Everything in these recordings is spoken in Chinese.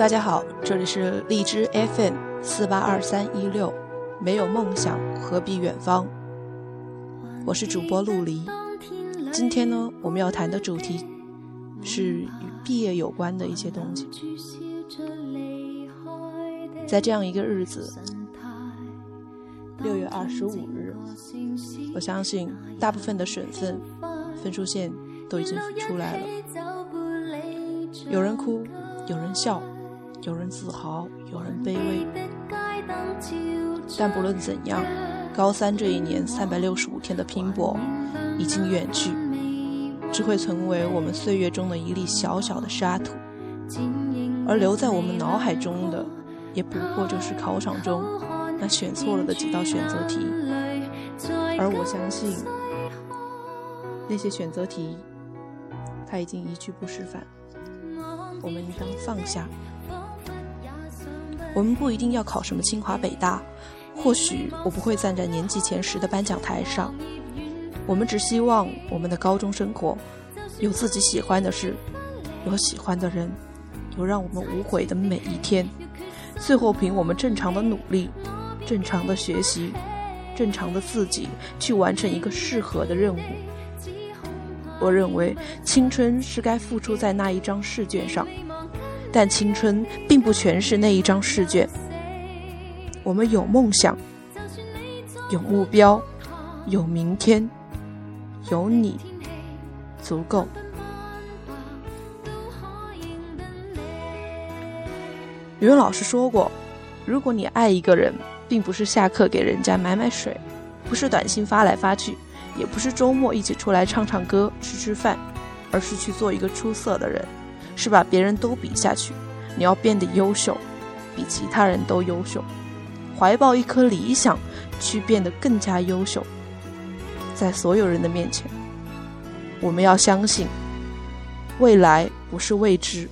大家好，这里是荔枝 FM 四八二三一六，没有梦想何必远方？我是主播陆离。今天呢，我们要谈的主题是与毕业有关的一些东西。在这样一个日子，六月二十五日，我相信大部分的省份分数线都已经出来了。有人哭，有人笑，有人自豪，有人卑微。但不论怎样，高三这一年三百六十五天的拼搏已经远去，只会成为我们岁月中的一粒小小的沙土，而留在我们脑海中的。也不过就是考场中那选错了的几道选择题，而我相信那些选择题，他已经一去不复返。我们应当放下。我们不一定要考什么清华北大，或许我不会站在年级前十的颁奖台上。我们只希望我们的高中生活有自己喜欢的事，有喜欢的人，有让我们无悔的每一天。最后，凭我们正常的努力、正常的学习、正常的自己去完成一个适合的任务。我认为，青春是该付出在那一张试卷上，但青春并不全是那一张试卷。我们有梦想，有目标，有明天，有你，足够。语文老师说过，如果你爱一个人，并不是下课给人家买买水，不是短信发来发去，也不是周末一起出来唱唱歌、吃吃饭，而是去做一个出色的人，是把别人都比下去。你要变得优秀，比其他人都优秀，怀抱一颗理想，去变得更加优秀。在所有人的面前，我们要相信，未来不是未知。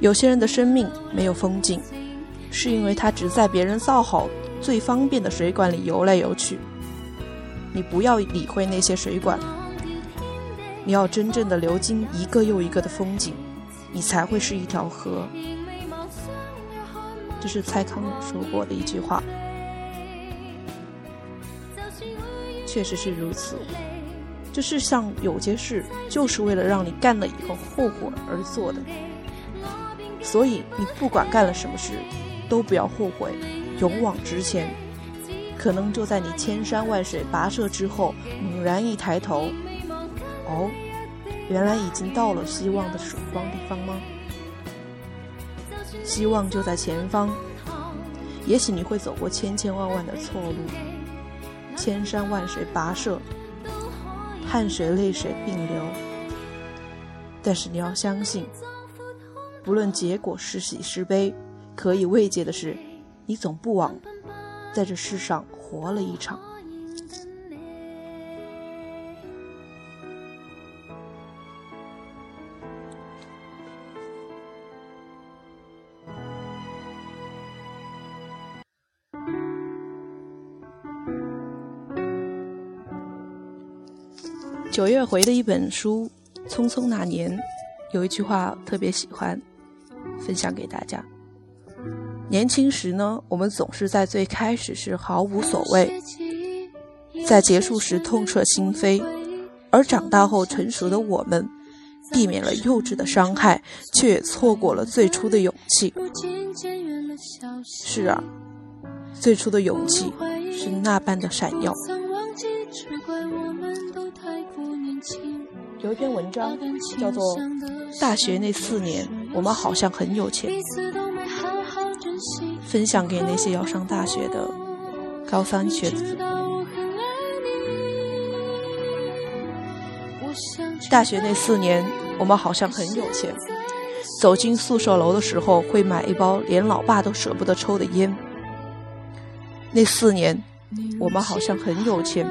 有些人的生命没有风景，是因为他只在别人造好、最方便的水管里游来游去。你不要理会那些水管，你要真正的流经一个又一个的风景，你才会是一条河。这是蔡康永说过的一句话，确实是如此。这世上有些事，就是为了让你干了以后后悔而做的。所以，你不管干了什么事，都不要后悔，勇往直前。可能就在你千山万水跋涉之后，猛然一抬头，哦，原来已经到了希望的曙光地方吗？希望就在前方。也许你会走过千千万万的错路，千山万水跋涉，汗水泪水并流，但是你要相信。不论结果是喜是悲，可以慰藉的是，你总不枉在这世上活了一场。九月回的一本书《匆匆那年》，有一句话特别喜欢。分享给大家。年轻时呢，我们总是在最开始时毫无所谓，在结束时痛彻心扉；而长大后成熟的我们，避免了幼稚的伤害，却也错过了最初的勇气。是啊，最初的勇气是那般的闪耀。有一篇文章叫做《大学那四年》。我们好像很有钱，分享给那些要上大学的高三学子。大学那四年，我们好像很有钱，走进宿舍楼的时候会买一包连老爸都舍不得抽的烟。那四年，我们好像很有钱，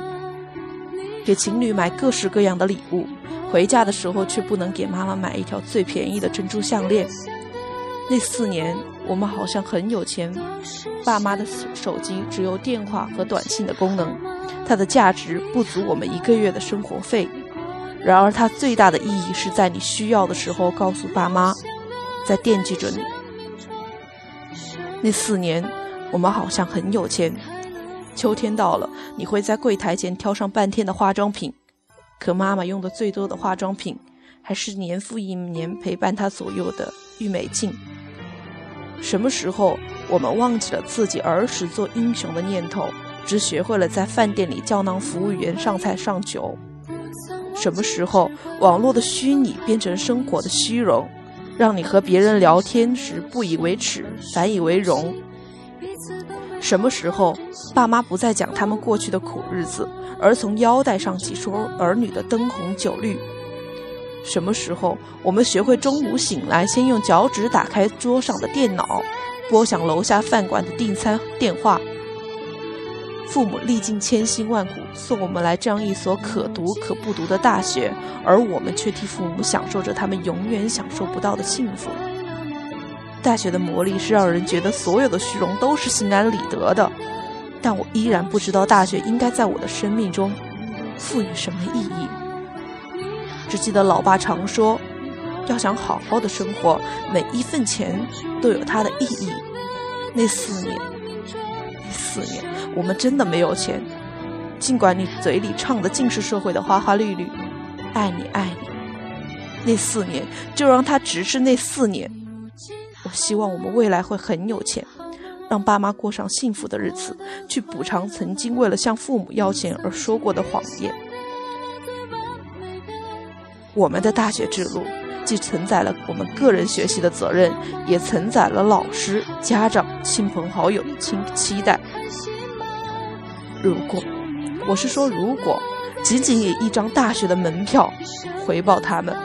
给情侣买各式各样的礼物，回家的时候却不能给妈妈买一条最便宜的珍珠项链。那四年，我们好像很有钱，爸妈的手机只有电话和短信的功能，它的价值不足我们一个月的生活费。然而，它最大的意义是在你需要的时候告诉爸妈，在惦记着你。那四年，我们好像很有钱。秋天到了，你会在柜台前挑上半天的化妆品，可妈妈用的最多的化妆品，还是年复一年陪伴她左右的郁美净。什么时候，我们忘记了自己儿时做英雄的念头，只学会了在饭店里叫囔服务员上菜上酒？什么时候，网络的虚拟变成生活的虚荣，让你和别人聊天时不以为耻，反以为荣？什么时候，爸妈不再讲他们过去的苦日子，而从腰带上挤出儿女的灯红酒绿？什么时候，我们学会中午醒来先用脚趾打开桌上的电脑，拨响楼下饭馆的订餐电话？父母历尽千辛万苦送我们来这样一所可读可不读的大学，而我们却替父母享受着他们永远享受不到的幸福。大学的魔力是让人觉得所有的虚荣都是心安理得的，但我依然不知道大学应该在我的生命中赋予什么意义。只记得老爸常说，要想好好的生活，每一份钱都有它的意义。那四年，那四年，我们真的没有钱。尽管你嘴里唱的尽是社会的花花绿绿，爱你爱你，那四年就让它只是那四年。我希望我们未来会很有钱，让爸妈过上幸福的日子，去补偿曾经为了向父母要钱而说过的谎言。我们的大学之路，既承载了我们个人学习的责任，也承载了老师、家长、亲朋好友的期期待。如果，我是说，如果仅仅以一张大学的门票回报他们，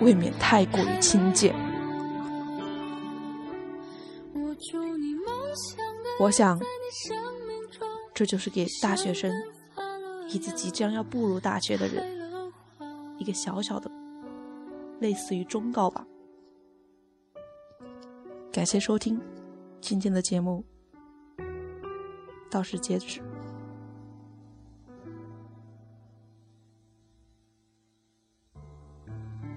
未免太过于轻贱。我想，这就是给大学生以及即将要步入大学的人一个小小的、类似于忠告吧。感谢收听今天的节目，到此截止。